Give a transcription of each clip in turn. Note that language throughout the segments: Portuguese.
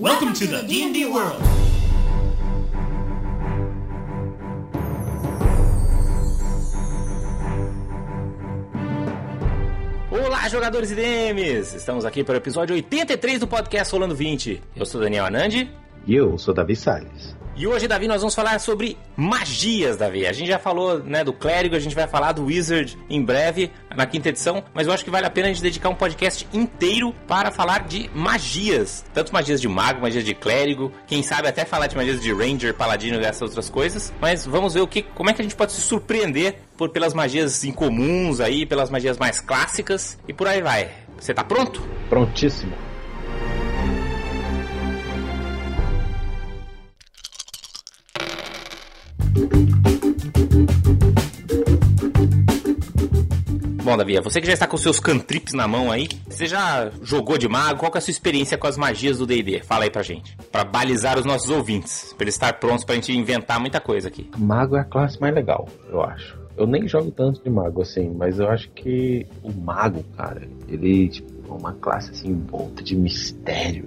Welcome to the D&D world. Olá, jogadores e DMs! Estamos aqui para o episódio 83 do podcast Rolando 20. Eu sou Daniel Anandi. E eu sou Davi Salles. E hoje, Davi, nós vamos falar sobre magias, Davi. A gente já falou né, do clérigo, a gente vai falar do wizard em breve, na quinta edição, mas eu acho que vale a pena a gente dedicar um podcast inteiro para falar de magias. Tanto magias de mago, magias de clérigo, quem sabe até falar de magias de ranger, paladino e essas outras coisas. Mas vamos ver o que, como é que a gente pode se surpreender por pelas magias incomuns aí, pelas magias mais clássicas e por aí vai. Você tá pronto? Prontíssimo. Bom, Davi, você que já está com seus cantrips na mão aí, você já jogou de mago? Qual é a sua experiência com as magias do D&D? Fala aí pra gente, Pra balizar os nossos ouvintes, pra eles estar prontos pra gente inventar muita coisa aqui. Mago é a classe mais legal, eu acho. Eu nem jogo tanto de mago assim, mas eu acho que o mago, cara, ele tipo, é uma classe assim volta de mistério?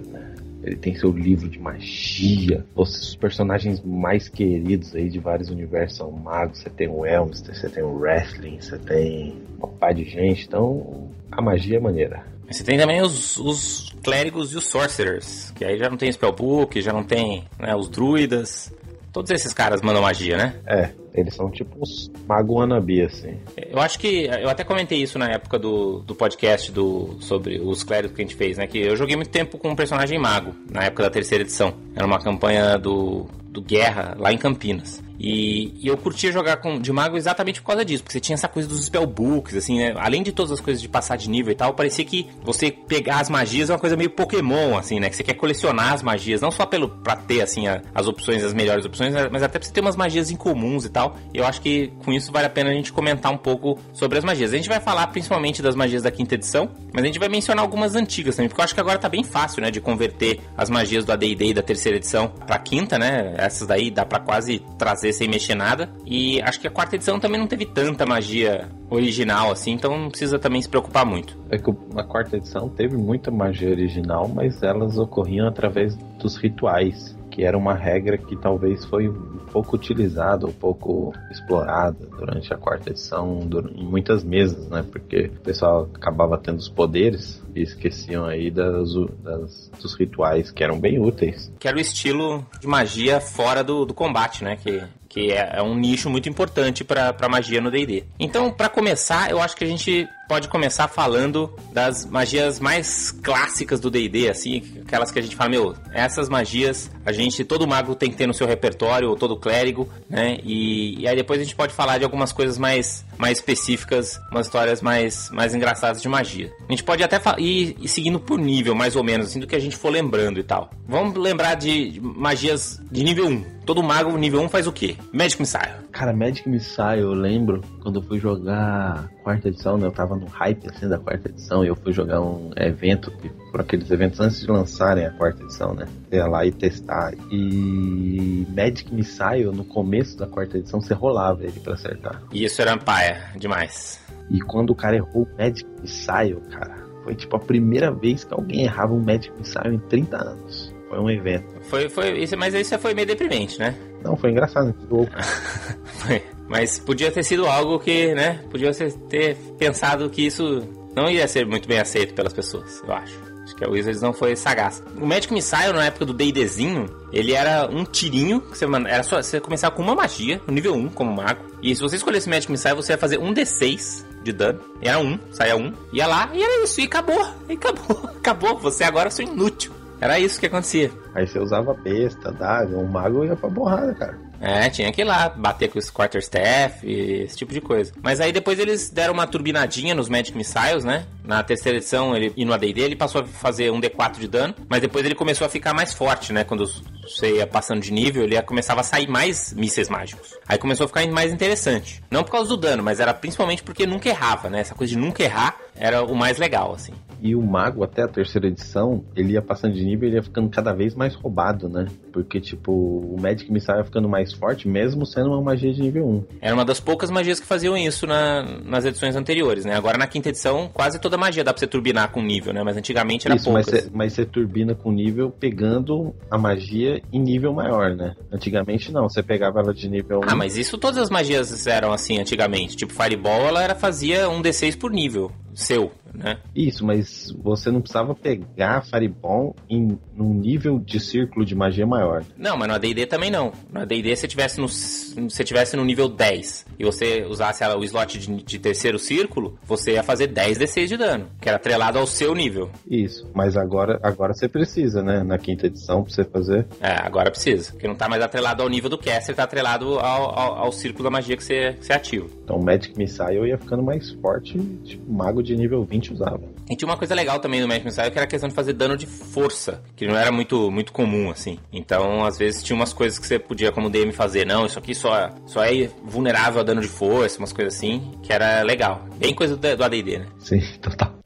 Ele tem seu livro de magia. Os personagens mais queridos aí de vários universos são magos. Você tem o Elmster, você tem o Wrestling, você tem uma par de gente. Então, a magia é maneira. Você tem também os, os clérigos e os sorcerers, que aí já não tem spellbook, já não tem né, os druidas. Todos esses caras mandam magia, né? É, eles são tipo os mago wannabe, assim. Eu acho que. Eu até comentei isso na época do, do podcast do, sobre os clérigos que a gente fez, né? Que eu joguei muito tempo com um personagem mago, na época da terceira edição. Era uma campanha do, do Guerra, lá em Campinas. E, e, eu curtia jogar com, de mago exatamente por causa disso, porque você tinha essa coisa dos spellbooks, assim, né? Além de todas as coisas de passar de nível e tal, parecia que você pegar as magias é uma coisa meio Pokémon, assim, né? Que você quer colecionar as magias, não só pelo pra ter, assim, a, as opções, as melhores opções, mas até pra você ter umas magias incomuns e tal. E eu acho que com isso vale a pena a gente comentar um pouco sobre as magias. A gente vai falar principalmente das magias da quinta edição, mas a gente vai mencionar algumas antigas também, porque eu acho que agora tá bem fácil, né? De converter as magias do AD&D da terceira edição pra quinta, né? Essas daí dá pra quase trazer sem mexer nada. E acho que a quarta edição também não teve tanta magia original assim, então não precisa também se preocupar muito. É que a quarta edição teve muita magia original, mas elas ocorriam através dos rituais, que era uma regra que talvez foi pouco utilizada, um pouco explorada durante a quarta edição, em muitas mesas, né? Porque o pessoal acabava tendo os poderes e esqueciam aí das, das, dos rituais que eram bem úteis. Que era o estilo de magia fora do, do combate, né? Que que é, é um nicho muito importante para magia no D&D. Então, para começar, eu acho que a gente pode começar falando das magias mais clássicas do D&D, assim, aquelas que a gente fala, meu, essas magias a gente, todo mago tem que ter no seu repertório, ou todo clérigo, né? E, e aí depois a gente pode falar de algumas coisas mais, mais específicas, umas histórias mais, mais engraçadas de magia. A gente pode até ir, ir seguindo por nível, mais ou menos, assim, do que a gente for lembrando e tal. Vamos lembrar de magias de nível 1. Todo mago nível 1 faz o quê? Magic Missile. Cara, Magic Missile, eu lembro quando eu fui jogar quarta edição, né? Eu tava no hype assim da quarta edição e eu fui jogar um evento, por aqueles eventos antes de lançarem a quarta edição, né? Ia lá e testar. E Magic Missile, no começo da quarta edição, você rolava ele pra acertar. E isso era paia demais. E quando o cara errou o Magic Missile, cara, foi tipo a primeira vez que alguém errava um Magic Missile em 30 anos. Foi um evento. Foi, foi, isso, mas isso foi meio deprimente, né? Não, foi engraçado, foi. Mas podia ter sido algo que, né? Podia ter pensado que isso não ia ser muito bem aceito pelas pessoas, eu acho. Acho que a Wizards não foi sagaz. O Magic Missile, na época do D&Dzinho, ele era um tirinho, que você, era só, você começava com uma magia, no nível 1, como mago. E se você escolhesse Magic Missile, você ia fazer um D6 de dano. Era um, saia um, ia lá, e era isso, e acabou. E acabou, acabou. Você agora é inútil. Era isso que acontecia. Aí você usava besta, daga, um mago ia pra borrada, cara. É, tinha que ir lá, bater com os quarterstaff, esse tipo de coisa. Mas aí depois eles deram uma turbinadinha nos Magic Missiles, né? Na terceira edição ele, e no AD&D ele passou a fazer um D4 de dano, mas depois ele começou a ficar mais forte, né? Quando você ia passando de nível, ele ia, começava a sair mais mísseis mágicos. Aí começou a ficar mais interessante. Não por causa do dano, mas era principalmente porque nunca errava, né? Essa coisa de nunca errar era o mais legal, assim. E o mago, até a terceira edição, ele ia passando de nível, ele ia ficando cada vez mais roubado, né? Porque, tipo, o Magic Missile ia ficando mais forte, mesmo sendo uma magia de nível 1. Era uma das poucas magias que faziam isso na, nas edições anteriores, né? Agora na quinta edição, quase todas toda a magia, dá pra você turbinar com nível, né? Mas antigamente era Isso, mas você, mas você turbina com nível pegando a magia em nível maior, né? Antigamente não, você pegava ela de nível 1. Ah, mas isso todas as magias eram assim antigamente. Tipo, Fireball, ela era, fazia um D6 por nível seu, né? Isso, mas você não precisava pegar Fireball em num nível de círculo de magia maior. Não, mas no AD&D também não. No AD&D se tivesse no se você tivesse no nível 10 e você usasse o slot de, de terceiro círculo, você ia fazer 10 D6 de dano, que era atrelado ao seu nível. Isso, mas agora, agora você precisa, né? Na quinta edição, pra você fazer. É, agora precisa. Porque não tá mais atrelado ao nível do caster, tá atrelado ao, ao, ao círculo da magia que você, que você ativa. Então Magic Missile ia ficando mais forte, tipo, mago de nível 20 usava. E tinha uma coisa legal também no Magic Missile, que era a questão de fazer dano de força, que não era muito, muito comum, assim. Então, às vezes, tinha umas coisas que você podia, como DM, fazer. Não, isso aqui só, só é vulnerável a dano de força, umas coisas assim, que era legal. Bem coisa do, do AD&D, né? Sim, total.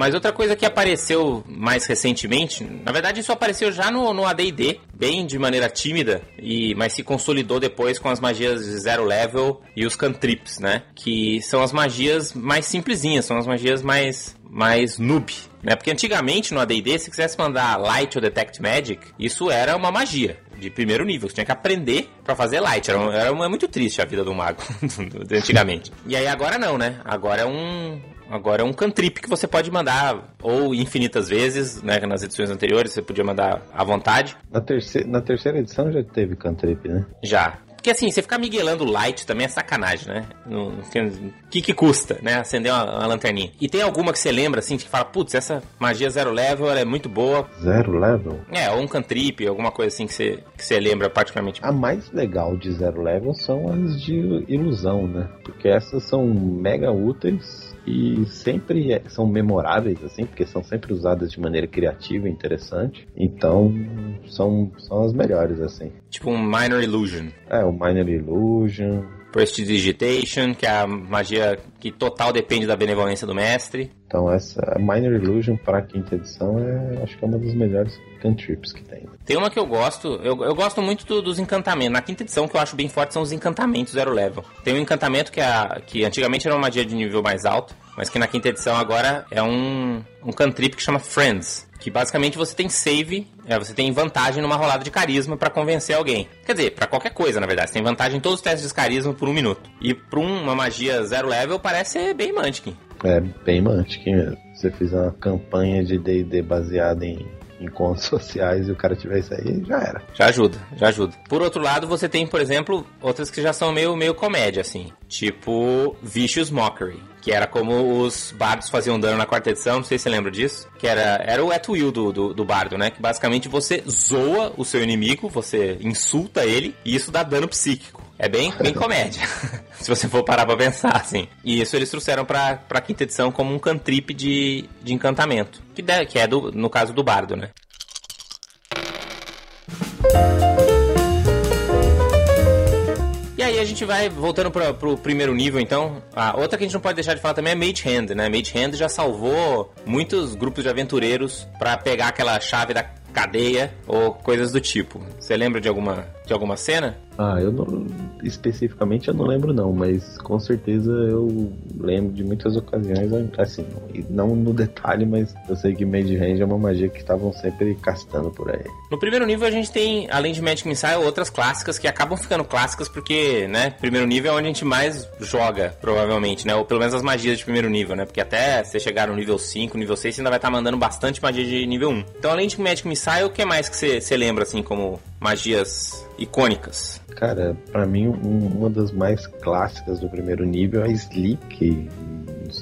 Mas outra coisa que apareceu mais recentemente, na verdade isso apareceu já no, no AD&D, bem de maneira tímida, e mas se consolidou depois com as magias de zero level e os cantrips, né? Que são as magias mais simplesinhas, são as magias mais mais noob, né? Porque antigamente no AD&D, se quisesse mandar Light ou Detect Magic, isso era uma magia de primeiro nível. Você tinha que aprender para fazer Light. Era, era uma, muito triste a vida do mago antigamente. E aí agora não, né? Agora é um Agora é um cantrip que você pode mandar ou infinitas vezes, né? Nas edições anteriores você podia mandar à vontade. Na terceira, na terceira edição já teve cantrip, né? Já. Porque assim, você ficar miguelando light também é sacanagem, né? O que que custa, né? Acender uma, uma, lanterninha. E tem alguma que você lembra, assim, que fala, putz, essa magia zero level, é muito boa. Zero level? É, ou um cantrip, alguma coisa assim que você, que você lembra particularmente. A mais legal de zero level são as de ilusão, né? Porque essas são mega úteis e sempre é, são memoráveis, assim, porque são sempre usadas de maneira criativa e interessante. Então, são, são as melhores, assim. Tipo um Minor Illusion. É, o Minor Illusion. Prestidigitation, que é a magia que total depende da benevolência do mestre. Então, essa Minor Illusion para a quinta edição é, acho que é uma das melhores cantrips que tem. Tem uma que eu gosto, eu, eu gosto muito do, dos encantamentos. Na quinta edição, que eu acho bem forte são os encantamentos zero level. Tem um encantamento que, é, que antigamente era uma magia de nível mais alto, mas que na quinta edição agora é um, um cantrip que chama Friends. Que basicamente você tem save, é, você tem vantagem numa rolada de carisma para convencer alguém. Quer dizer, para qualquer coisa, na verdade. Você tem vantagem em todos os testes de carisma por um minuto. E pra uma magia zero level parece ser bem Mantic. É, bem Mantic mesmo. Se você fizer uma campanha de D&D baseada em encontros sociais e o cara tiver isso aí, já era. Já ajuda, já ajuda. Por outro lado, você tem, por exemplo, outras que já são meio, meio comédia, assim. Tipo Vicious Mockery. Que era como os bardos faziam dano na quarta edição, não sei se você lembra disso. Que era, era o at will do, do, do bardo, né? Que basicamente você zoa o seu inimigo, você insulta ele, e isso dá dano psíquico. É bem, bem comédia, se você for parar pra pensar, assim. E isso eles trouxeram pra, pra quinta edição como um cantrip de, de encantamento. Que, de, que é, do, no caso do bardo, né? A gente vai voltando para pro primeiro nível, então. A outra que a gente não pode deixar de falar também é Mage Hand, né? Mage Hand já salvou muitos grupos de aventureiros para pegar aquela chave da cadeia ou coisas do tipo. Você lembra de alguma de alguma cena? Ah, eu não especificamente eu não lembro não, mas com certeza eu lembro de muitas ocasiões, assim, não no detalhe, mas eu sei que Mage Range é uma magia que estavam sempre castando por aí. No primeiro nível a gente tem, além de Magic Missile, outras clássicas que acabam ficando clássicas porque, né, primeiro nível é onde a gente mais joga, provavelmente, né, ou pelo menos as magias de primeiro nível, né, porque até você chegar no nível 5, nível 6, você ainda vai estar tá mandando bastante magia de nível 1. Então, além de Magic Missile, o que mais que você, você lembra, assim, como magias icônicas? Cara, para mim um, uma das mais clássicas do primeiro nível é a Sleep,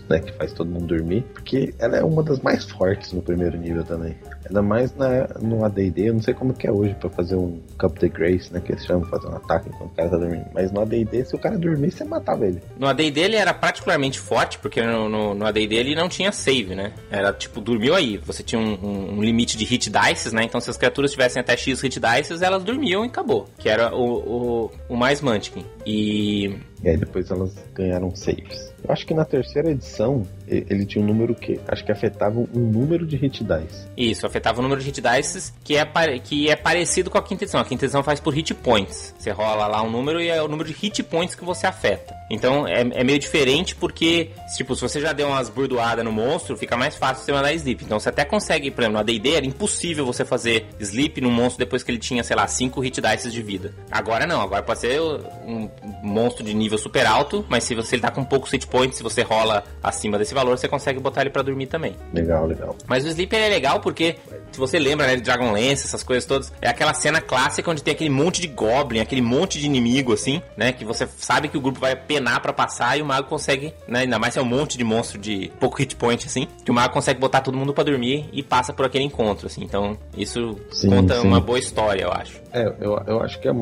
né, que faz todo mundo dormir, porque ela é uma das mais fortes no primeiro nível também. Ainda mais na, no AD&D, eu não sei como que é hoje para fazer um Cup the Grace, né, que eles chamam de fazer um ataque enquanto o cara tá dormindo. Mas no AD&D, se o cara dormir, você matava ele. No AD&D ele era particularmente forte, porque no, no, no AD&D ele não tinha save, né? Era tipo, dormiu aí. Você tinha um, um, um, limite de hit dice, né? Então se as criaturas tivessem até X hit dice, elas dormiam e acabou. Que era o, o, o mais Mantiquin. E... E aí depois elas ganharam saves. Eu acho que na terceira edição ele tinha um número que acho que afetava um número de hit dice. Isso, afetava o número de hit dice que é, que é parecido com a quinta edição. A quinta edição faz por hit points. Você rola lá um número e é o número de hit points que você afeta. Então é, é meio diferente porque, tipo, se você já deu umas burdoadas no monstro, fica mais fácil você mandar sleep. Então você até consegue, por exemplo, no AD&D era impossível você fazer sleep no monstro depois que ele tinha, sei lá, 5 hit dice de vida. Agora não, agora pode ser um monstro de nível super alto, mas se você ele tá com poucos hit points, se você rola acima desse valor, você consegue botar ele para dormir também. Legal, legal. Mas o sleep é legal porque, se você lembra, né, de Dragonlance, essas coisas todas, é aquela cena clássica onde tem aquele monte de goblin, aquele monte de inimigo, assim, né, que você sabe que o grupo vai penar para passar e o mago consegue, né, ainda mais se é um monte de monstro de pouco hit point, assim, que o mago consegue botar todo mundo para dormir e passa por aquele encontro, assim. Então, isso sim, conta sim. uma boa história, eu acho. É, eu, eu acho que é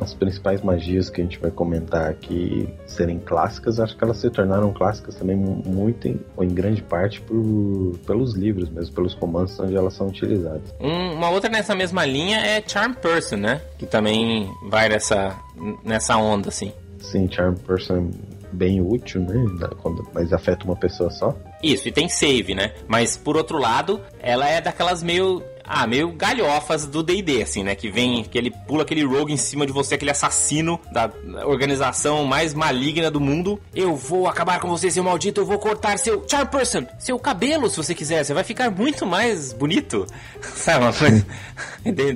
as principais magias que a gente vai comentar aqui serem clássicas, acho que elas se tornaram clássicas também muito, em, ou em grande parte, por, pelos livros mesmo, pelos romances onde elas são utilizadas. Um, uma outra nessa mesma linha é Charm Person, né? Que também vai nessa, nessa onda, assim. Sim, Charm Person bem útil, né? Quando, mas afeta uma pessoa só. Isso, e tem save, né? Mas por outro lado, ela é daquelas meio ah, meio galhofas do D&D, assim, né? Que vem, que ele pula aquele rogue em cima de você, aquele assassino da organização mais maligna do mundo. Eu vou acabar com você, seu maldito, eu vou cortar seu charm person, seu cabelo, se você quiser. Você vai ficar muito mais bonito. Sabe uma coisa?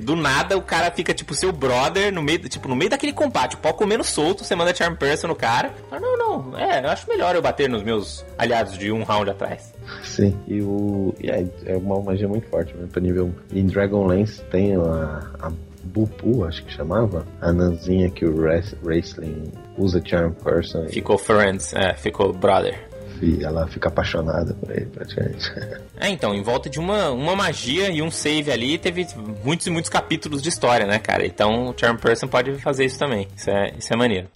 do nada, o cara fica, tipo, seu brother no meio, tipo, no meio daquele combate, o pau comendo solto, você manda charm person no cara. Não, não, é, eu acho melhor eu bater nos meus aliados de um round atrás. Sim, e o. E é, é uma magia muito forte, né? Pra nível. Em Dragonlance tem a, a Bupu, acho que chamava. A nanzinha que o Wrestling usa Charm Person. Ficou friends, é, ficou brother. E ela fica apaixonada por ele, praticamente. É, então, em volta de uma, uma magia e um save ali, teve muitos e muitos capítulos de história, né, cara? Então o Charm Person pode fazer isso também. Isso é, isso é maneiro.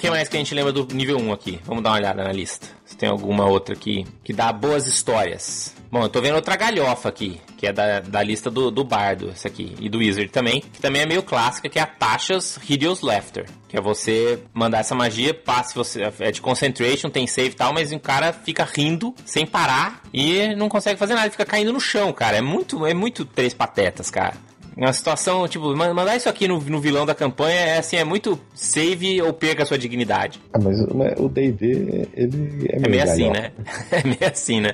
Que mais que a gente lembra do nível 1 aqui? Vamos dar uma olhada na lista. Se tem alguma outra aqui que dá boas histórias. Bom, eu tô vendo outra galhofa aqui, que é da, da lista do, do Bardo, essa aqui, e do Wizard também, que também é meio clássica, que é a Taxas Hideous Laughter. Que é você mandar essa magia, passe você. É de concentration, tem save e tal, mas o cara fica rindo sem parar e não consegue fazer nada, fica caindo no chão, cara. É muito, é muito três patetas, cara. Uma situação, tipo, mandar isso aqui no, no vilão da campanha é assim, é muito save ou perca a sua dignidade. Ah, mas o D&D, ele é meio, é meio assim, né? É meio assim, né?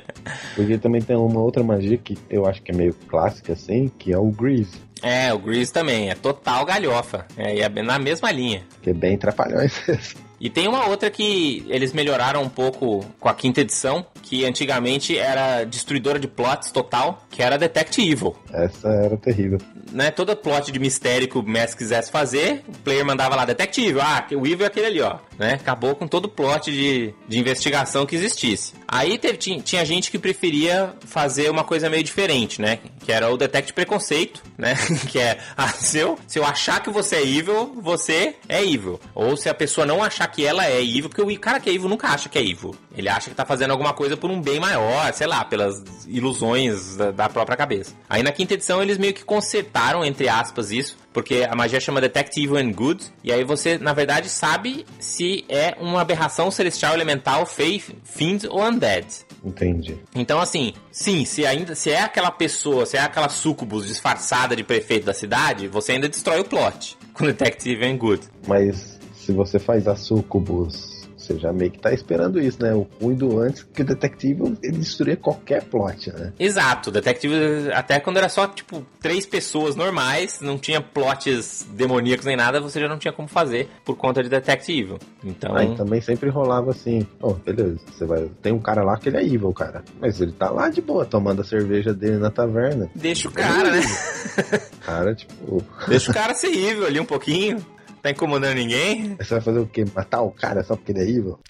Porque também tem uma outra magia que eu acho que é meio clássica, assim, que é o Grease. É, o Grease também, é total galhofa. É, é na mesma linha. Que é bem trapalhões. E tem uma outra que eles melhoraram um pouco com a quinta edição, que antigamente era destruidora de plots total, que era Detect Evil. Essa era terrível. Né, toda plot de mistério que o mestre quisesse fazer, o player mandava lá Detect Evil, ah, o Evil é aquele ali, ó. Né? Acabou com todo o plot de, de investigação que existisse. Aí teve, tinha, tinha gente que preferia fazer uma coisa meio diferente, né? Que era o Detect Preconceito, né? que é, ah, se, eu, se eu achar que você é evil, você é evil. Ou se a pessoa não achar que ela é evil, porque o cara que é evil nunca acha que é evil. Ele acha que tá fazendo alguma coisa por um bem maior, sei lá, pelas ilusões da, da própria cabeça. Aí na quinta edição eles meio que consertaram, entre aspas, isso, porque a magia chama Detect Evil and Good, e aí você, na verdade, sabe se é uma aberração celestial elemental, faith, fiend ou undead. Entendi. Então, assim, sim, se ainda se é aquela pessoa, se é aquela sucubus disfarçada de prefeito da cidade, você ainda destrói o plot com Detect Evil and Good. Mas se você faz a sucubus você já meio que tá esperando isso, né? O cuido antes que o detetive ele destruía qualquer plot, né? Exato, o detetive até quando era só tipo três pessoas normais, não tinha plots demoníacos nem nada, você já não tinha como fazer por conta de detetive. Então, aí também sempre rolava assim, ó, oh, beleza, você vai, tem um cara lá que ele é evil, cara, mas ele tá lá de boa tomando a cerveja dele na taverna. Deixa o cara, né? cara, tipo, deixa o cara ser evil ali um pouquinho. Tá incomodando ninguém? Você vai fazer o quê? Matar o cara só porque ele é evil?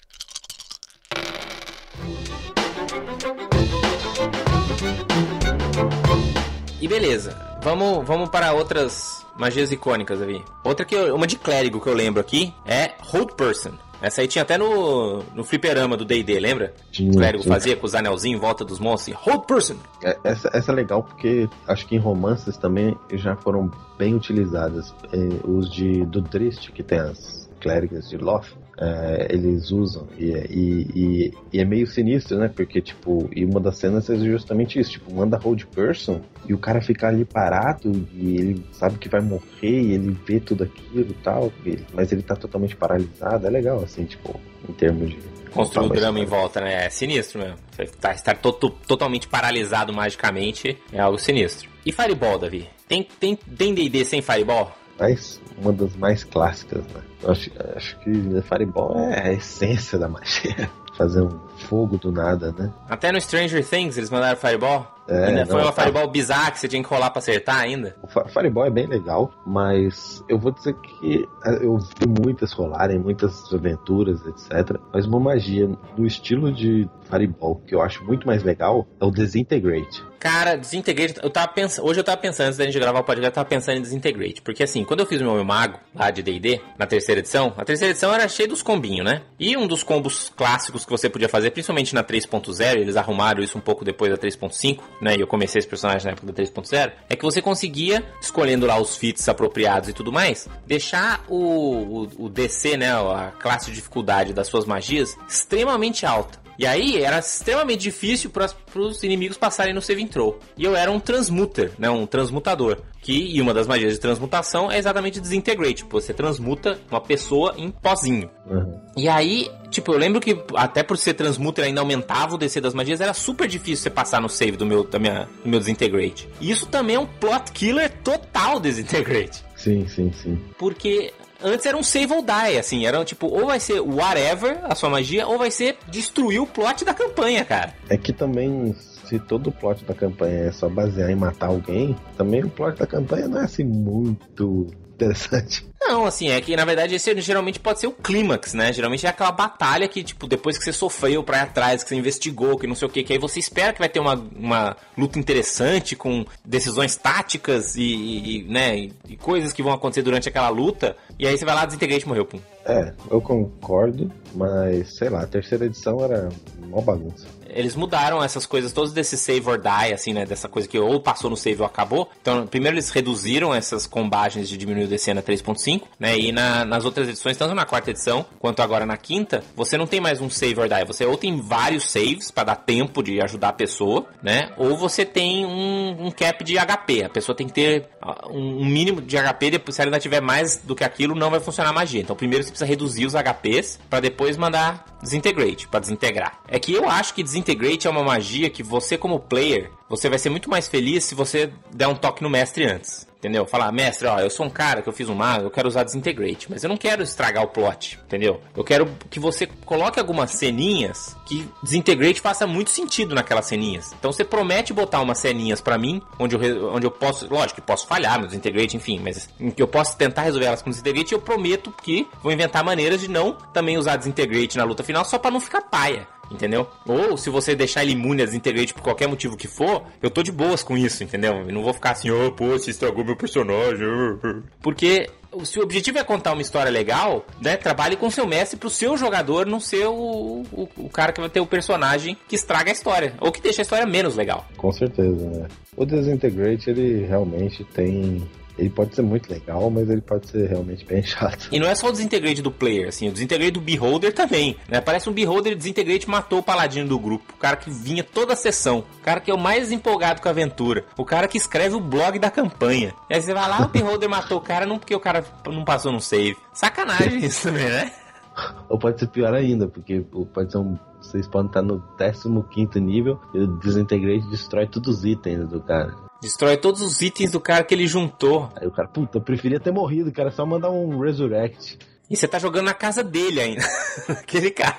E beleza, vamos, vamos para outras magias icônicas ali. Outra que eu, uma de clérigo que eu lembro aqui é Hold Person. Essa aí tinha até no, no fliperama do D&D, lembra? Tinha, o clérigo fazia com os anelzinhos em volta dos monstros. Hold person! É, essa, essa é legal porque acho que em romances também já foram bem utilizadas. É, os de do Drist, que tem as clérigos de Loth, é, eles usam. E, e, e, e, é meio sinistro, né? Porque, tipo, e uma das cenas é justamente isso: tipo, manda hold person e o cara fica ali parado e ele sabe que vai morrer e ele vê tudo aquilo e tal, mas ele tá totalmente paralisado. É legal, assim, tipo, em termos de. Construir o drama em volta, né? É sinistro mesmo. Tá, estar to totalmente paralisado magicamente é algo sinistro. E Fireball, Davi? Tem D&D tem, tem sem Fireball? Mas uma das mais clássicas, né? Acho, acho que Fireball é a essência da magia. Fazer um fogo do nada, né? Até no Stranger Things eles mandaram Fireball. É, ainda foi uma tá. Fireball bizarra que você tinha que rolar pra acertar ainda? O Fireball é bem legal, mas eu vou dizer que é, eu vi muitas rolarem, muitas aventuras, etc. Mas uma magia no estilo de Fireball que eu acho muito mais legal é o Desintegrate. Cara, Desintegrate, eu tava pensando, hoje eu tava pensando, antes da gente gravar o podcast, eu tava pensando em Desintegrate. Porque assim, quando eu fiz o meu mago lá de D&D, na terceira edição, a terceira edição era cheia dos combinhos, né? E um dos combos clássicos que você podia fazer, principalmente na 3.0, eles arrumaram isso um pouco depois da 3.5, né? E eu comecei esse personagem na época da 3.0, é que você conseguia, escolhendo lá os feats apropriados e tudo mais, deixar o, o, o DC, né? A classe de dificuldade das suas magias extremamente alta. E aí era extremamente difícil para os inimigos passarem no save throw. E eu era um transmuter, né, um transmutador. Que, e uma das magias de transmutação é exatamente desintegrate. Tipo, você transmuta uma pessoa em pozinho. Uhum. E aí, tipo, eu lembro que até por ser transmuter ainda aumentava o DC das magias, era super difícil você passar no save do meu, da minha, do meu desintegrate. E isso também é um plot killer total desintegrate. Sim, sim, sim. Porque Antes era um save or die, assim, era tipo, ou vai ser whatever a sua magia, ou vai ser destruir o plot da campanha, cara. É que também, se todo o plot da campanha é só basear em matar alguém, também o plot da campanha não é assim muito interessante. Não, assim, é que na verdade esse geralmente pode ser o clímax, né? Geralmente é aquela batalha que, tipo, depois que você sofreu pra ir atrás, que você investigou, que não sei o que, que aí você espera que vai ter uma, uma luta interessante com decisões táticas e, e né, e, e coisas que vão acontecer durante aquela luta, e aí você vai lá, desintegrate e morreu, pum. É, eu concordo, mas sei lá, a terceira edição era uma bagunça eles mudaram essas coisas, todos desse save or die, assim, né? Dessa coisa que ou passou no save ou acabou. Então, primeiro eles reduziram essas combagens de diminuir o DC na 3.5, né? E na, nas outras edições, tanto na quarta edição quanto agora na quinta, você não tem mais um save or die. Você ou tem vários saves para dar tempo de ajudar a pessoa, né? Ou você tem um, um cap de HP. A pessoa tem que ter um, um mínimo de HP, depois, se ela ainda tiver mais do que aquilo, não vai funcionar a magia. Então, primeiro você precisa reduzir os HPs para depois mandar desintegrate, para desintegrar. É que eu acho que desintegrar Integrate é uma magia que você, como player, você vai ser muito mais feliz se você der um toque no mestre antes. Entendeu? Falar, mestre, ó, eu sou um cara que eu fiz um mago, eu quero usar Desintegrate, mas eu não quero estragar o plot, entendeu? Eu quero que você coloque algumas ceninhas que Desintegrate faça muito sentido naquelas ceninhas. Então você promete botar umas ceninhas para mim, onde eu, onde eu posso, lógico que posso falhar no Desintegrate, enfim, mas que eu posso tentar resolver elas com Desintegrate eu prometo que vou inventar maneiras de não também usar Desintegrate na luta final só para não ficar paia entendeu? Ou se você deixar ele imune a desintegrate por qualquer motivo que for, eu tô de boas com isso, entendeu? Eu não vou ficar assim, oh, pô, você estragou meu personagem. Porque se o objetivo é contar uma história legal, né? Trabalhe com seu mestre pro seu jogador não ser o, o, o, cara que vai ter o personagem que estraga a história. Ou que deixa a história menos legal. Com certeza, né? O Desintegrate, ele realmente tem ele pode ser muito legal, mas ele pode ser realmente bem chato. E não é só o desintegrate do player, assim, o desintegrate do Beholder também, né? Parece um Beholder desintegrate matou o paladino do grupo, o cara que vinha toda a sessão, o cara que é o mais empolgado com a aventura, o cara que escreve o blog da campanha. E aí você vai lá, o Beholder matou o cara não porque o cara não passou no save. Sacanagem isso também, né? Ou pode ser pior ainda, porque pode ser um vocês podem estar no 15 nível e o Desintegrate destrói todos os itens do cara. Destrói todos os itens do cara que ele juntou. Aí o cara, puta, eu preferia ter morrido, cara, só mandar um Resurrect. E você tá jogando na casa dele ainda. Aquele cara.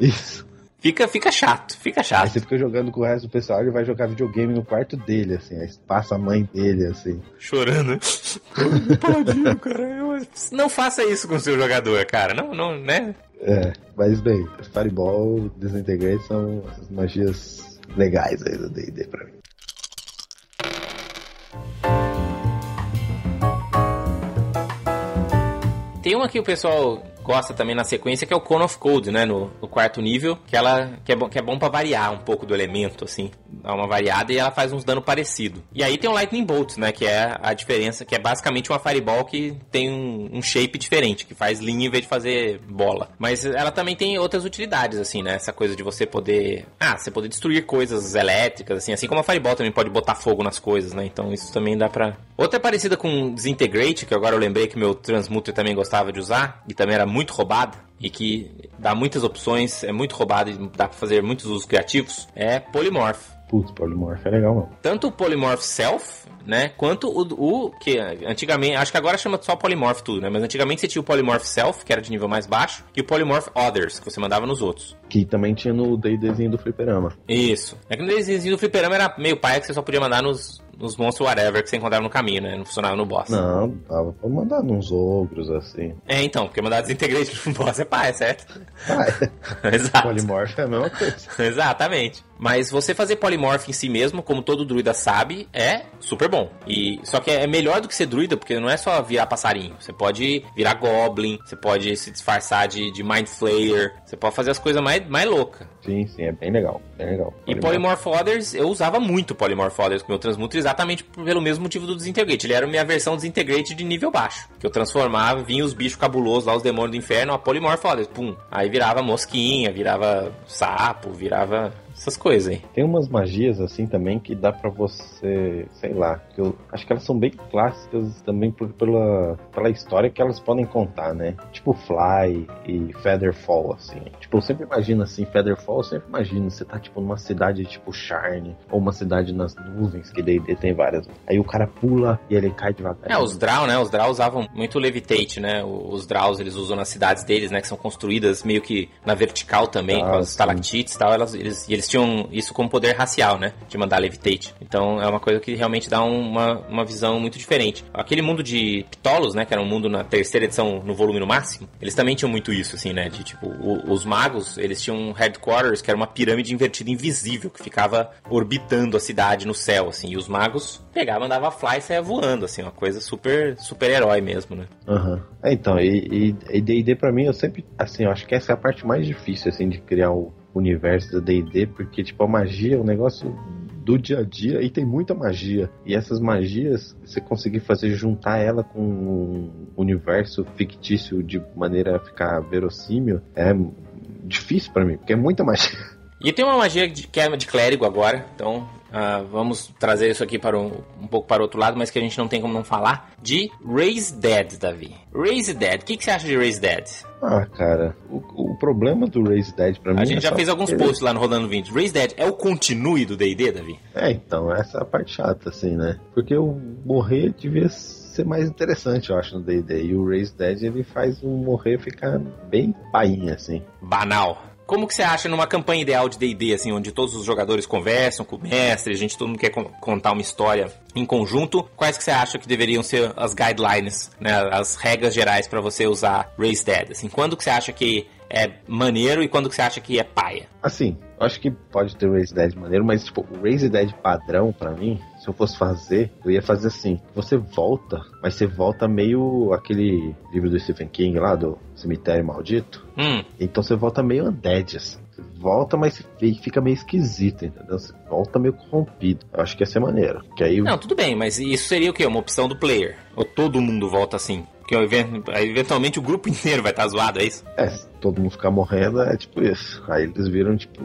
Isso. Fica, fica chato, fica chato. Aí você fica jogando com o resto do pessoal, ele vai jogar videogame no quarto dele, assim, aí passa a mãe dele, assim. Chorando. Paladino, cara. Não faça isso com o seu jogador, cara. Não, não, né? É, mas bem, Fireball, Disintegrate são as magias legais aí do D&D pra mim. Tem uma que o pessoal gosta também na sequência, que é o Cone of Cold, né? No, no quarto nível, que ela que é, bom, que é bom pra variar um pouco do elemento, assim. Dá uma variada e ela faz uns dano parecido. E aí tem o Lightning Bolt, né? Que é a diferença, que é basicamente uma Fireball que tem um, um shape diferente, que faz linha em vez de fazer bola. Mas ela também tem outras utilidades, assim, né? Essa coisa de você poder. Ah, você poder destruir coisas elétricas, assim, assim como a Fireball também pode botar fogo nas coisas, né? Então isso também dá pra. Outra é parecida com Disintegrate, que agora eu lembrei que meu Transmuter também gostava de usar, e também era muito roubada, e que dá muitas opções, é muito roubada e dá pra fazer muitos usos criativos, é Polymorph. Putz, Polymorph é legal, mano. Tanto o Polymorph Self, né? Quanto o, o que antigamente, acho que agora chama só Polymorph tudo, né? Mas antigamente você tinha o Polymorph Self, que era de nível mais baixo, e o Polymorph Others, que você mandava nos outros. Que também tinha no D&Dzinho do Fliperama. Isso. É que no D&Dzinho do Fliperama era meio pai que você só podia mandar nos, nos monstros whatever que você encontrava no caminho, né? Não funcionava no boss. Não, dava pra mandar nos ogros, assim. É, então, porque mandar desintegrate no boss é pai, certo? Pai. Exato. Polymorph é a mesma coisa. Exatamente. Mas você fazer polimorph em si mesmo, como todo druida sabe, é super bom. E só que é melhor do que ser druida, porque não é só virar passarinho. Você pode virar goblin, você pode se disfarçar de, de mind flayer, você pode fazer as coisas mais, mais loucas. Sim, sim, é bem legal, bem legal. E Polymorph Others, eu usava muito Polymorph Others com meu Transmuter exatamente pelo mesmo motivo do Disintegrate. Ele era minha versão Disintegrate de nível baixo. Que eu transformava, vinha os bichos cabulosos lá, os demônios do inferno, a Others, pum. Aí virava mosquinha, virava sapo, virava essas coisas aí. Tem umas magias assim também que dá para você, sei lá, que eu acho que elas são bem clássicas também por, pela, pela história que elas podem contar, né? Tipo Fly e Featherfall, assim. Tipo, eu sempre imagino assim, Featherfall, eu sempre imagino, você tá tipo numa cidade tipo Charne, ou uma cidade nas nuvens, que daí tem várias. Aí o cara pula e ele cai devagar. É, os Drow, né? Os Drow usavam muito Levitate, né? Os Drows, eles usam nas cidades deles, né? Que são construídas meio que na vertical também, ah, com as estalactites e tal. Elas, eles, eles tinham isso como poder racial, né? De mandar levitate. Então é uma coisa que realmente dá uma, uma visão muito diferente. Aquele mundo de Ptolos, né? Que era um mundo na terceira edição no volume no máximo, eles também tinham muito isso, assim, né? De tipo, o, os magos, eles tinham headquarters, que era uma pirâmide invertida invisível, que ficava orbitando a cidade no céu, assim. E os magos pegavam, andava fly e saia voando, assim, uma coisa super, super herói mesmo, né? Aham. Uhum. É, então, e D&D pra mim, eu sempre, assim, eu acho que essa é a parte mais difícil, assim, de criar o universo da D&D, porque tipo a magia é um negócio do dia a dia e tem muita magia. E essas magias, você conseguir fazer juntar ela com um universo fictício de maneira a ficar verossímil é difícil para mim, porque é muita magia. E tem uma magia de, que é de clérigo agora, então Uh, vamos trazer isso aqui para um, um pouco para o outro lado, mas que a gente não tem como não falar, de Raise Dead, Davi. Raise Dead, o que, que você acha de Raise Dead? Ah, cara, o, o problema do Raise Dead pra mim. A gente é já fez alguns posts lá no Rodando 20. Raise Dead é o continue do DD, Davi? É, então, essa é a parte chata, assim, né? Porque o morrer devia ser mais interessante, eu acho, no D&D. E o Raise Dead, ele faz o morrer ficar bem painha, assim. Banal. Como que você acha numa campanha ideal de D&D, assim, onde todos os jogadores conversam com o mestre, a gente todo mundo quer contar uma história em conjunto, quais que você acha que deveriam ser as guidelines, né, as regras gerais para você usar Raise Dead? Assim, quando que você acha que é maneiro e quando que você acha que é paia? Assim, acho que pode ter Raise Dead maneiro, mas tipo, o Raise Dead padrão para mim, se eu fosse fazer, eu ia fazer assim. Você volta, mas você volta meio aquele livro do Stephen King lá, do Cemitério Maldito. Hum. Então você volta meio undead, assim. Você volta, mas fica meio esquisito, entendeu? Você volta meio corrompido. Eu acho que ia ser maneiro. Que aí... Não, tudo bem, mas isso seria o quê? Uma opção do player? Ou todo mundo volta assim? Porque eventualmente o grupo inteiro vai estar tá zoado, é isso? É, se todo mundo ficar morrendo, é tipo isso. Aí eles viram, tipo,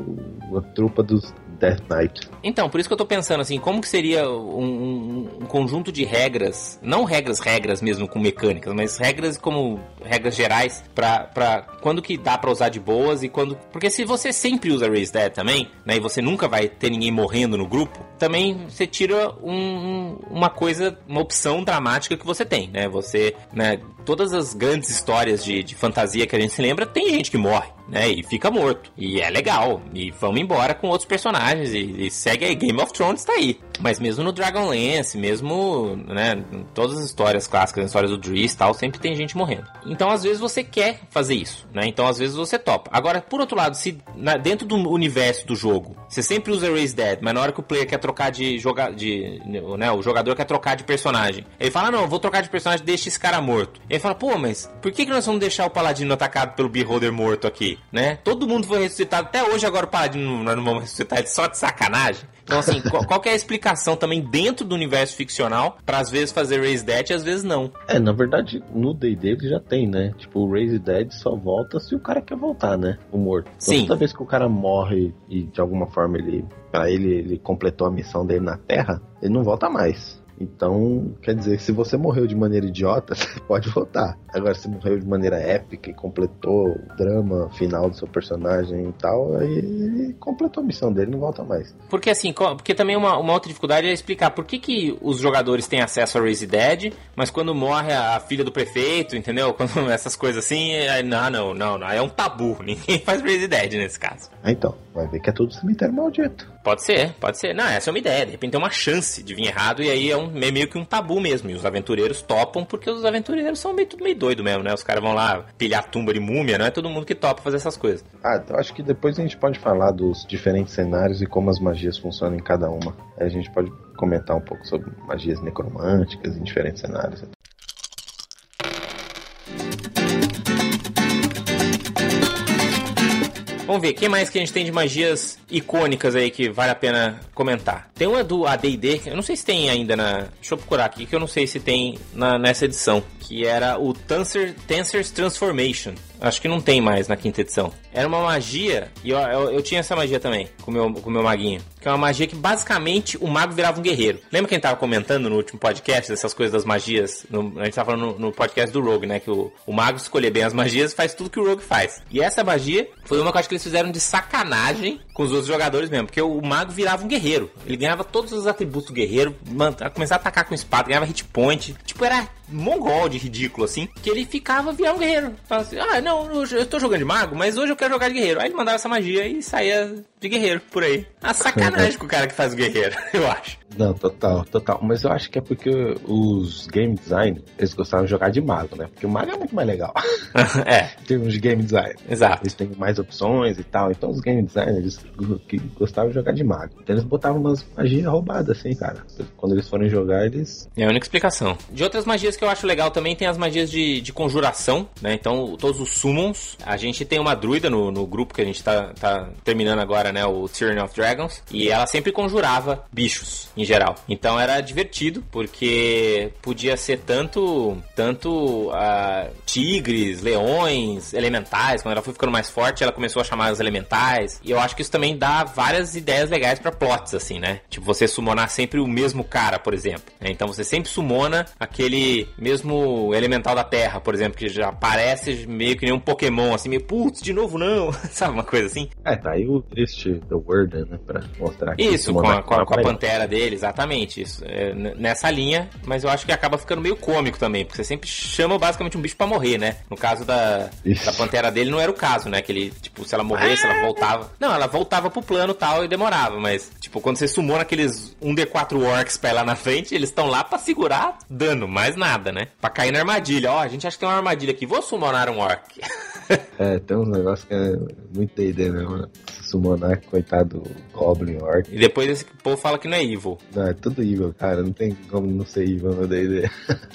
uma trupa dos Death Knight. Então, por isso que eu tô pensando assim, como que seria um, um, conjunto de regras, não regras, regras mesmo com mecânicas, mas regras como regras gerais pra quando que dá pra usar de boas e quando... Porque se você sempre usa Raise Dead também, né, e você nunca vai ter ninguém morrendo no grupo, também você tira um, uma coisa, uma opção dramática que você tem, né, você, né, todas as grandes histórias de, de fantasia que a gente se lembra, tem gente que morre né? E fica morto. E é legal. E vamos embora com outros personagens. E, e segue aí. Game of Thrones tá aí. Mas mesmo no Dragonlance, mesmo, né? Todas as histórias clássicas, as histórias do Driss e tal, sempre tem gente morrendo. Então, às vezes, você quer fazer isso, né? Então, às vezes, você topa. Agora, por outro lado, se na, dentro do universo do jogo, você sempre usa Raise Dead, mas na hora que o player quer trocar de jogar, de, né? O jogador quer trocar de personagem. Ele fala, não, vou trocar de personagem, deixa esse cara morto. Ele fala, pô, mas por que, que nós vamos deixar o Paladino atacado pelo Beholder morto aqui, né? Todo mundo foi ressuscitado até hoje, agora o Paladino nós não vamos ressuscitar ele só de sacanagem. Então, assim, qual, qual é a explicação também dentro do universo ficcional para às vezes fazer Raise Dead e às vezes não? É, na verdade, no D&D já tem, né? Tipo, o Raise Dead só volta se o cara quer voltar, né? O morto. Então, Sim. toda vez que o cara morre e de alguma forma ele, para ele, ele completou a missão dele na Terra, ele não volta mais. Então, quer dizer, se você morreu de maneira idiota, você pode voltar. Agora, se morreu de maneira épica e completou o drama final do seu personagem e tal, aí ele completou a missão dele, não volta mais. Porque assim, porque também uma, uma outra dificuldade é explicar por que, que os jogadores têm acesso a Raise Dead, mas quando morre a filha do prefeito, entendeu? Quando essas coisas assim, é, não, não, não, não, é um tabu. Ninguém faz Raise Dead nesse caso. Ah, então, vai ver que é tudo cemitério maldito. Pode ser, pode ser. Não, essa é uma ideia. De repente tem uma chance de vir errado e aí é, um, é meio que um tabu mesmo. E os aventureiros topam porque os aventureiros são meio tudo meio doido mesmo, né? Os caras vão lá pilhar tumba de múmia, não é todo mundo que topa fazer essas coisas. Ah, eu acho que depois a gente pode falar dos diferentes cenários e como as magias funcionam em cada uma. Aí a gente pode comentar um pouco sobre magias necromânticas em diferentes cenários. Vamos ver, o que mais que a gente tem de magias icônicas aí que vale a pena comentar? Tem uma do AD&D, eu não sei se tem ainda na... Deixa eu procurar aqui, que eu não sei se tem na, nessa edição. Que era o Tensor, Tensor's Transformation. Acho que não tem mais na quinta edição. Era uma magia, e eu, eu, eu tinha essa magia também, com meu, o com meu maguinho. Que é uma magia que basicamente o mago virava um guerreiro. Lembra quem tava comentando no último podcast dessas coisas das magias? No- a gente tava falando no, no podcast do Rogue, né? Que o, o mago escolher bem as magias e faz tudo que o Rogue faz. E essa magia foi uma que eu acho que eles fizeram de sacanagem com os outros jogadores mesmo. Porque o mago virava um guerreiro. Ele ganhava todos os atributos do guerreiro, começava a atacar com espada, ganhava hit point. Tipo, era mongol de ridículo, assim. Que ele ficava virar um guerreiro. Falava assim, ah, não, eu tô jogando de mago, mas hoje eu quero jogar de guerreiro. Aí ele mandava essa magia e saía de guerreiro por aí. A sacanagem com o cara que faz o guerreiro, eu acho. Não, total, total. Mas eu acho que é porque os game design, eles gostavam de jogar de mago, né? Porque o mago é muito mais legal é, em termos de game design. exato. Eles têm mais opções e tal. Então os game designers que gostavam de jogar de mago. Então eles botavam umas magias roubadas assim, cara. Quando eles forem jogar, eles. É a única explicação. De outras magias que eu acho legal também tem as magias de, de conjuração, né? Então, todos os summons. A gente tem uma druida no, no grupo que a gente tá, tá terminando agora, né? O Tyranny of Dragons. E ela sempre conjurava bichos, em geral. Então era divertido, porque podia ser tanto, tanto ah, tigres, leões, elementais. Quando ela foi ficando mais forte, ela começou a chamar os elementais. E eu acho que isso também dá várias ideias legais pra plots, assim, né? Tipo, você summonar sempre o mesmo cara, por exemplo. né? Então você sempre summona aquele mesmo elemental da terra, por exemplo, que já aparece meio que nem um Pokémon, assim, meio, putz, de novo não. Sabe uma coisa assim? É, tá aí o triste The Warden, né? Pra mostrar que Isso, com a, com a, não com a pantera dele, exatamente. Isso. É, nessa linha, mas eu acho que acaba ficando meio cômico também, porque você sempre chama basicamente um bicho pra morrer, né? No caso da, Isso. da pantera dele não era o caso, né? Que ele, tipo, se ela morresse, ela voltava. Não, ela voltava pro plano tal e demorava, mas, tipo, quando você sumou aqueles 1D4 orcs pra ir lá na frente, eles estão lá pra segurar dano, mais nada, né? Pra cair na armadilha. Ó, a gente acha que tem uma armadilha aqui, vou summonar um orc. É, tem uns negócios que é muito D&D mesmo, né? Summonar, coitado do Goblin Orc. e depois esse povo fala que não é evil. Não, é tudo evil, cara. Não tem como não ser evil no D&D.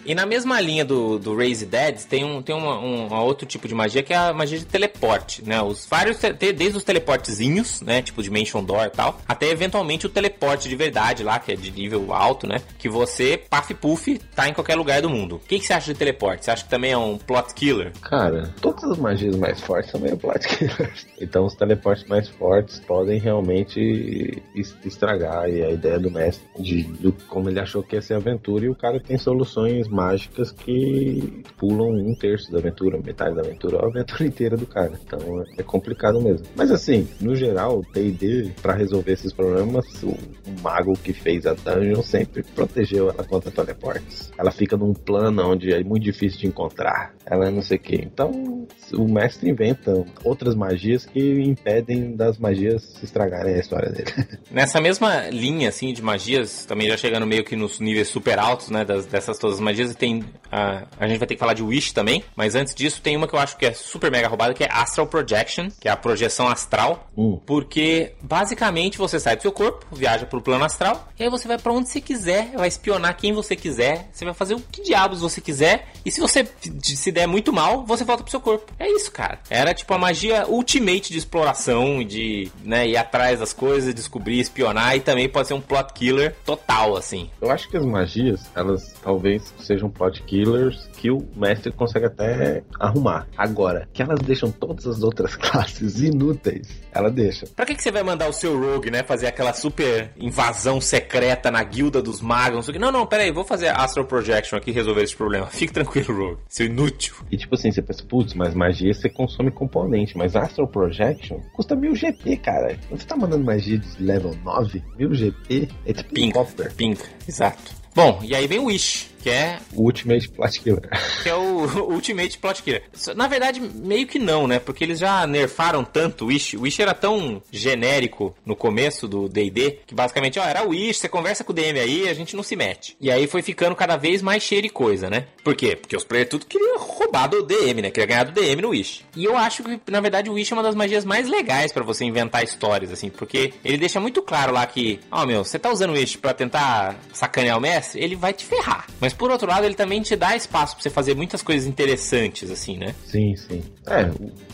E na mesma linha do, do Raise Dead, tem, um, tem uma, um, uma outro tipo de magia que é a magia de teleporte, né? Os vários, desde os teleportezinhos, né? Tipo Dimension Door e tal, até eventualmente o teleporte de verdade lá, que é de nível alto, né? Que você, paf puff, tá em qualquer lugar do mundo. O que, que você acha de teleporte? Você acha que também é um plot killer? Cara, todas as magias mais fortes são meio plot killers. Então os teleportes mais fortes podem realmente es- estragar aí a ideia do mestre de, do como ele achou que ia ser aventura e o cara tem soluções mágicas que pulam um terço da aventura, metade da aventura, ou a aventura inteira do cara. Então é complicado mesmo. Mas assim, no geral, D&D, pra resolver esses problemas, o mago que fez a dungeon sempre protegeu ela contra teleportes. Ela fica num plano onde é muito difícil de encontrar. Ela é não sei o que. Então, o mestre inventa outras magias que impedem das magias se estragarem a história dele. Nessa mesma linha, assim, de magias, também já chegando meio que nos níveis super altos, né, das, dessas todas as magias, tem a, a gente vai ter que falar de Wish também, mas antes disso tem uma que eu acho que é super mega roubada, que é Astral Projection, que é a projeção astral, Hum. porque basicamente você sai do seu corpo, viaja pro plano astral, e aí você vai pra onde você quiser, vai espionar quem você quiser, você vai fazer o que diabos você quiser, e se você se der muito mal, você volta pro seu corpo. É isso, cara. Era tipo a magia ultimate de exploração e de, né, ir atrás das coisas, descobrir, espionar, e também pode ser um plot killer total, assim. Eu acho que as magias, elas talvez sejam plot killers que o mestre consegue até arrumar. Agora, que elas deixam todas as outras classes inúteis, ela deixa. Pra que, que você vai mandar o seu rogue, né, fazer aquela super invasão secreta na guilda dos magos? Não, sei o quê? não, não, pera aí, vou fazer Astral Projection aqui e resolver esse problema. Fique tranquilo, rogue, seu inútil. E tipo assim, você pensa, putz, mas magia você consome componente, mas Astral Projection custa 1000 GP, cara. Você tá mandando magia de level 9? 1000 GP? É tipo um Pink, copper. pink, exato. Bom, e aí vem o Wish, que é O Ultimate Plot Killer. que é o Ultimate Plot Killer. Na verdade, meio que não, né? Porque eles já nerfaram tanto o Wish. O Wish era tão genérico no começo do D&D, que basicamente, ó, era o Wish, você conversa com o DM aí, a gente não se mete. E aí foi ficando cada vez mais cheio de coisa, né? Por quê? Porque os players tudo queriam roubar do DM, né? Queria ganhar do DM no Wish. E eu acho que, na verdade, o Wish é uma das magias mais legais pra você inventar histórias, assim, porque ele deixa muito claro lá que, ó, meu, você tá usando o Wish pra tentar sacanear o mestre, ele vai te ferrar. Mas por outro lado, ele também te dá espaço pra você fazer muitas coisas interessantes, assim, né? Sim, sim. É,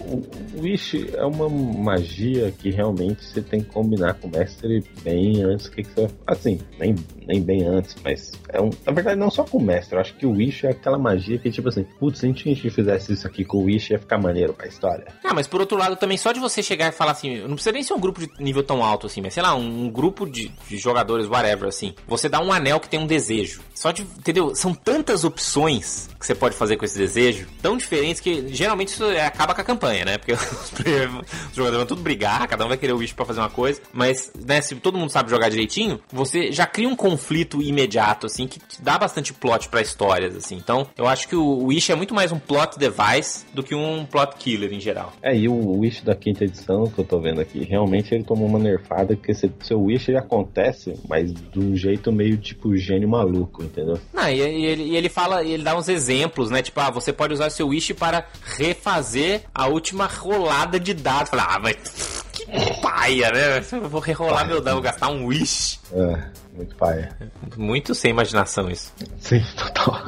o, o- Wish é uma magia que realmente você tem que combinar com o mestre bem antes que, que você. Assim, nem, nem bem antes, mas é um. Na verdade, não só com o mestre. Eu acho que o Wish é aquela magia que, tipo assim, putz, se a gente fizesse isso aqui com o Wish, ia ficar maneiro pra história. Ah, mas por outro lado, também só de você chegar e falar assim, não precisa nem ser um grupo de nível tão alto assim, mas sei lá, um, um grupo de, de jogadores, whatever, assim. Você dá um anel que tem um desejo. Só de, entendeu? São tantas opções que você pode fazer com esse desejo, tão diferentes que geralmente isso é, acaba com a campanha, né? Porque os, os jogadores vão tudo brigar, cada um vai querer o bicho pra fazer uma coisa, mas, né, se todo mundo sabe jogar direitinho, você já cria um conflito imediato, assim, que dá bastante plot pra histórias, assim. Então, eu acho que o Wish é muito mais um plot device do que um plot killer em geral. É, e o Wish da quinta edição que eu tô vendo aqui, realmente ele tomou uma nerfada, porque se- seu Wish ele acontece, mas de um jeito meio tipo gênio maluco, entendeu? Não, e, e ele, e ele fala, e ele dá uns exemplos, né? Tipo, ah, você pode usar seu Wish para refazer a última rolada de dados. Fala, ah, mas que paia, né? Eu vou rerolar meu dado, vou gastar um Wish. É, muito paia. Muito sem imaginação isso. Sim, total.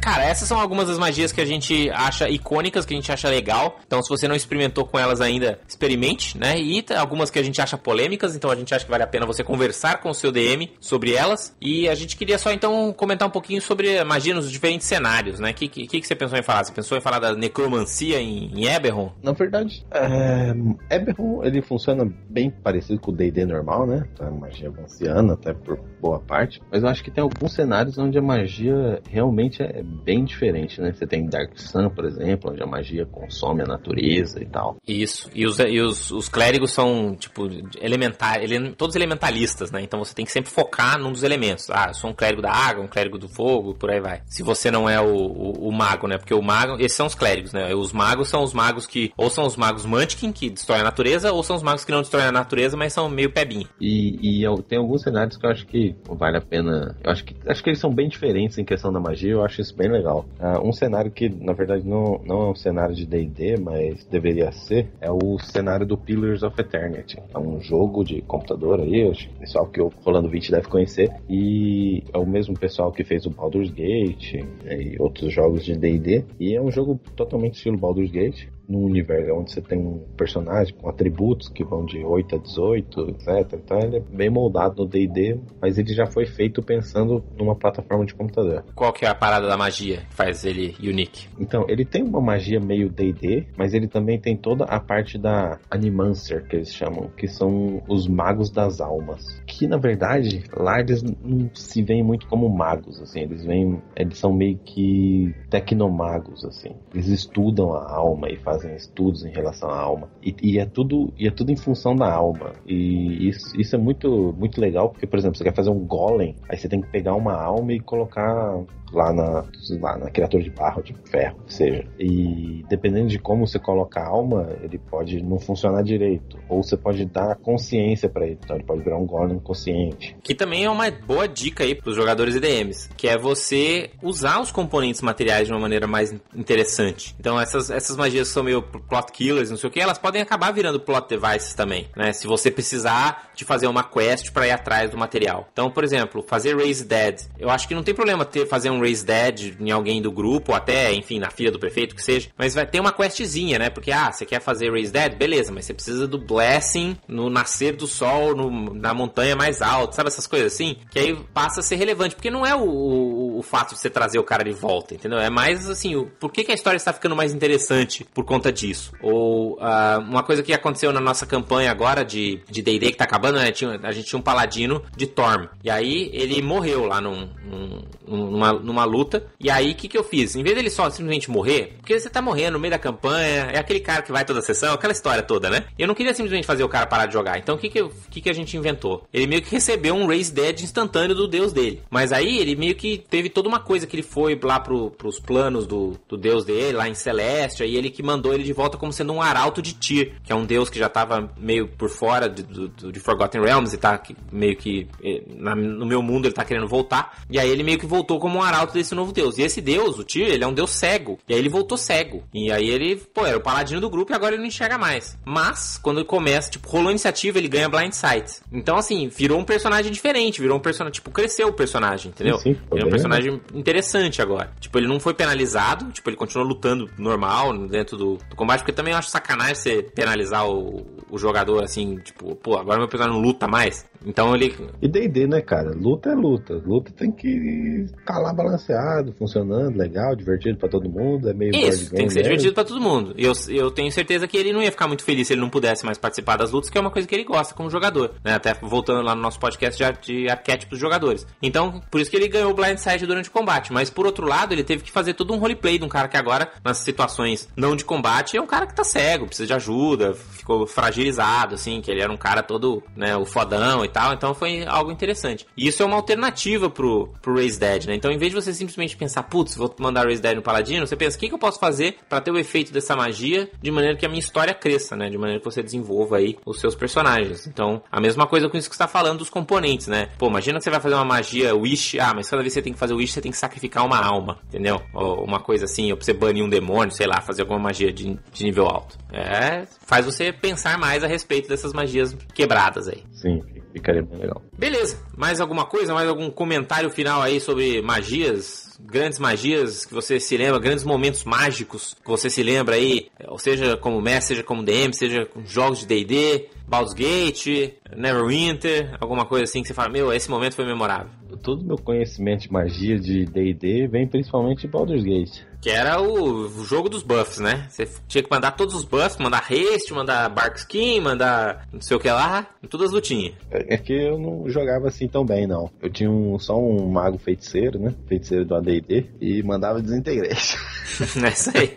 Cara, essas são algumas das magias que a gente acha icônicas, que a gente acha legal. Então, se você não experimentou com elas ainda, experimente, né? E algumas que a gente acha polêmicas, então a gente acha que vale a pena você conversar com o seu DM sobre elas. E a gente queria só então comentar um pouquinho sobre a magia nos diferentes cenários, né? O que, que, que você pensou em falar? Você pensou em falar da necromancia em, em Eberron? Na verdade, é, Eberron ele funciona bem parecido com o D&D normal, né? A magia vanciana, até por boa parte. Mas eu acho que tem alguns cenários onde a magia realmente é bem diferente, né? Você tem Dark Sun, por exemplo, onde a magia consome a natureza e tal. Isso. E os, e os, os clérigos são, tipo, elementar, ele, todos elementalistas, né? Então você tem que sempre focar num dos elementos. Ah, eu sou um clérigo da água, um clérigo do fogo, por aí vai. Se você não é o, o, o mago, né? Porque o mago, esses são os clérigos, né? Os magos são os magos que, ou são os magos Munchkin, que destroem a natureza, ou são os magos que não destroem a natureza, mas são meio pebinho. E, e tem alguns cenários que eu acho que vale a pena. Eu acho que acho que eles são bem diferentes em questão da magia. Eu acho isso bem legal. Ah, um cenário que na verdade não, não é um cenário de D&D, mas deveria ser, é o cenário do Pillars of Eternity. É um jogo de computador aí, o pessoal que o Rolando 20 deve conhecer. E é o mesmo pessoal que fez o Baldur's Gate e outros jogos de D&D. E é um jogo totalmente estilo Baldur's Gate num universo onde você tem um personagem com atributos que vão de 8 a 18, etc. Então ele é bem moldado no D&D, mas ele já foi feito pensando numa plataforma de computador. Qual que é a parada da magia que faz ele unique? Então, ele tem uma magia meio D&D, mas ele também tem toda a parte da Animancer, que eles chamam, que são os magos das almas. Que, na verdade, lá eles não se veem muito como magos, assim, eles vêm, eles são meio que tecnomagos, assim. Eles estudam a alma e fazem fazem estudos em relação à alma. E, e, é tudo e é tudo em função da alma. E isso, isso é muito muito legal, porque por exemplo, você quer fazer um golem, aí você tem que pegar uma alma e colocar lá na, lá na criatura de barro, de ferro, seja. E dependendo de como você coloca a alma, ele pode não funcionar direito. Ou você pode dar consciência para ele. Então ele pode virar um golem consciente. Que também é uma boa dica aí pros jogadores IDMs, que é você usar os componentes materiais de uma maneira mais interessante. Então essas, essas magias são meio plot killers, não sei o que, elas podem acabar virando plot devices também, né? Se você precisar de fazer uma quest para ir atrás do material. Então, por exemplo, fazer Raise Dead. Eu acho que não tem problema ter fazer um Raise Dead em alguém do grupo, ou até, enfim, na filha do prefeito, que seja. Mas vai ter uma questzinha, né? Porque, ah, você quer fazer Raise Dead? Beleza, mas você precisa do Blessing no nascer do sol, no, na montanha mais alta, sabe essas coisas assim? Que aí passa a ser relevante, porque não é o, o, o fato de você trazer o cara de volta, entendeu? É mais assim, o, por que, que a história está ficando mais interessante por conta disso? Ou uh, uma coisa que aconteceu na nossa campanha agora de D&D que tá acabando, né? Tinha, a gente tinha um paladino de Torm. E aí ele morreu lá num, num, numa, numa luta. E aí o que, que eu fiz? Em vez dele só simplesmente morrer, porque você tá morrendo no meio da campanha, é aquele cara que vai toda a sessão, aquela história toda, né? Eu não queria simplesmente fazer o cara parar de jogar. Então o que, que, que, que a gente inventou? Ele meio que recebeu um Raise Dead instantâneo do deus dele. Mas aí ele meio que teve toda uma coisa que ele foi lá pro, pros planos do, do deus dele, lá em Celeste, e ele que mandou ele de volta como sendo um arauto de Tyr, que é um deus que já tava meio por fora de, de, de Forgotten Realms e tá meio que eh, na, no meu mundo ele tá querendo voltar. E aí ele meio que voltou como um arauto desse novo deus. E esse deus, o Tyr, ele é um deus cego. E aí ele voltou cego. E aí ele, pô, era o paladino do grupo e agora ele não enxerga mais. Mas, quando ele começa, tipo, rolou iniciativa, ele ganha Blind Sight. Então, assim, virou um personagem diferente, virou um personagem, tipo, cresceu o personagem, entendeu? Sim, sim, ele é um personagem interessante agora. Tipo, ele não foi penalizado, tipo, ele continuou lutando normal dentro do, do combate, porque também eu acho sacanagem você penalizar o, o jogador assim, tipo, pô, agora meu personagem não luta mais. Então ele. E DD, né, cara? Luta é luta. Luta tem que estar lá balanceado, funcionando, legal, divertido para todo mundo. É meio Isso, tem que ser divertido para todo mundo. E eu, eu tenho certeza que ele não ia ficar muito feliz se ele não pudesse mais participar das lutas, que é uma coisa que ele gosta como jogador. Né? Até voltando lá no nosso podcast de, de arquétipos de jogadores. Então, por isso que ele ganhou o Blindside durante o combate. Mas por outro lado, ele teve que fazer todo um roleplay de um cara que agora, nas situações não de combate, é um cara que tá cego, precisa de ajuda, ficou fragilizado, assim, que ele era um cara todo, né, o fodão e tal, então foi algo interessante. E isso é uma alternativa pro, pro Raise Dead, né? Então, em vez de você simplesmente pensar, putz, vou mandar Raise Dead no Paladino, você pensa, o que, que eu posso fazer para ter o efeito dessa magia de maneira que a minha história cresça, né? De maneira que você desenvolva aí os seus personagens. Então, a mesma coisa com isso que você tá falando dos componentes, né? Pô, imagina que você vai fazer uma magia Wish, ah, mas cada vez que você tem que fazer Wish, você tem que sacrificar uma alma, entendeu? Ou uma coisa assim, ou pra você banir um demônio, sei lá, fazer alguma magia de, de nível alto. É, faz você pensar mais a respeito dessas magias quebradas aí. Sim, ficaria bem legal. Beleza. Mais alguma coisa? Mais algum comentário final aí sobre magias? Grandes magias que você se lembra, grandes momentos mágicos que você se lembra aí, ou seja como mestre, seja como DM, seja com jogos de D&D, Baldur's Gate, Neverwinter, alguma coisa assim que você fala, meu, esse momento foi memorável. Todo meu conhecimento de magia de D&D vem principalmente de Baldur's Gate. Que era o, jogo dos buffs, né? Você tinha que mandar todos os buffs, mandar haste, mandar bark skin, mandar não sei o que lá, todas as lutinhas. É, é que eu não jogava assim tão bem, não. Eu tinha um, só um mago feiticeiro, né? Feiticeiro do AD&D e mandava desintegration. é isso aí,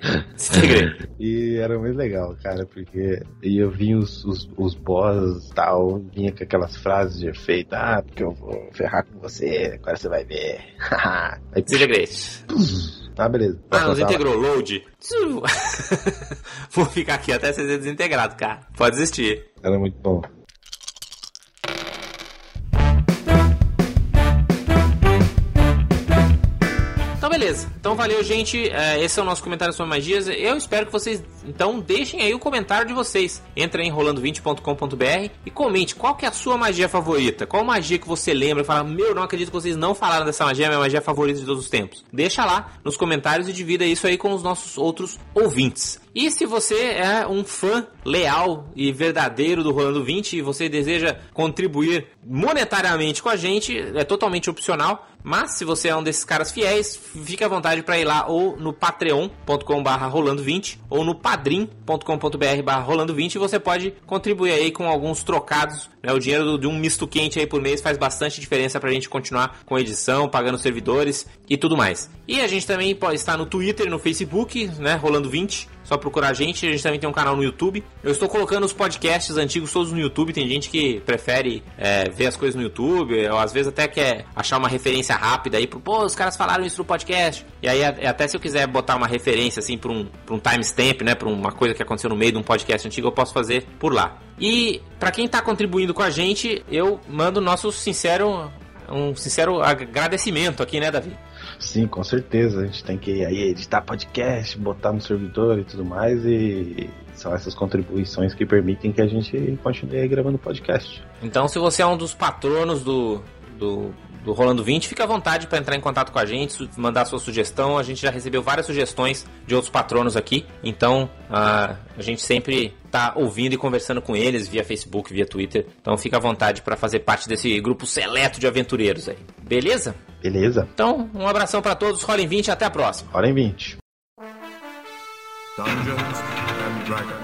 e era muito legal, cara, porque e eu vi os, os, os boss e tal, vinha com aquelas frases de efeito, ah, porque eu vou ferrar com você, agora você vai ver. desintegrate. Ah, beleza. ah, nos integrou, load. Vou ficar aqui até ser desintegrado, cara. Pode desistir. Era muito bom. Beleza. Então valeu, gente. É, esse é o nosso comentário sobre magias. Eu espero que vocês, então, deixem aí o comentário de vocês. Entra em rolando20.com.br e comente qual que é a sua magia favorita. Qual magia que você lembra e fala, meu, não acredito que vocês não falaram dessa magia, é minha magia favorita de todos os tempos. Deixa lá nos comentários e divida isso aí com os nossos outros ouvintes. E se você é um fã leal e verdadeiro do Rolando 20 e você deseja contribuir monetariamente com a gente, é totalmente opcional. Mas se você é um desses caras fiéis, fique à vontade para ir lá ou no patreon.com/barra rolando20 ou no padrim.com.br/barra rolando20 e você pode contribuir aí com alguns trocados. Né? O dinheiro de um misto quente aí por mês faz bastante diferença para a gente continuar com edição, pagando servidores e tudo mais. E a gente também pode estar no Twitter e no Facebook, né? Rolando 20 só procurar a gente. A gente também tem um canal no YouTube. Eu estou colocando os podcasts antigos todos no YouTube. Tem gente que prefere é, ver as coisas no YouTube, ou às vezes até quer achar uma referência rápida aí pro, pô, os caras falaram isso no podcast. E aí, até se eu quiser botar uma referência assim para um, um timestamp, né, pra uma coisa que aconteceu no meio de um podcast antigo, eu posso fazer por lá. E para quem está contribuindo com a gente, eu mando nosso sincero um sincero agradecimento aqui, né, Davi? Sim, com certeza. A gente tem que aí editar podcast, botar no servidor e tudo mais e são essas contribuições que permitem que a gente continue gravando podcast. Então, se você é um dos patronos do, do do Rolando 20, fica à vontade para entrar em contato com a gente, mandar sua sugestão. A gente já recebeu várias sugestões de outros patronos aqui, então uh, a gente sempre tá ouvindo e conversando com eles via Facebook, via Twitter. Então fica à vontade para fazer parte desse grupo seleto de aventureiros aí. Beleza? Beleza. Então, um abração para todos, Rolem 20 até a próxima. Rolem 20. Dungeons and Dragons.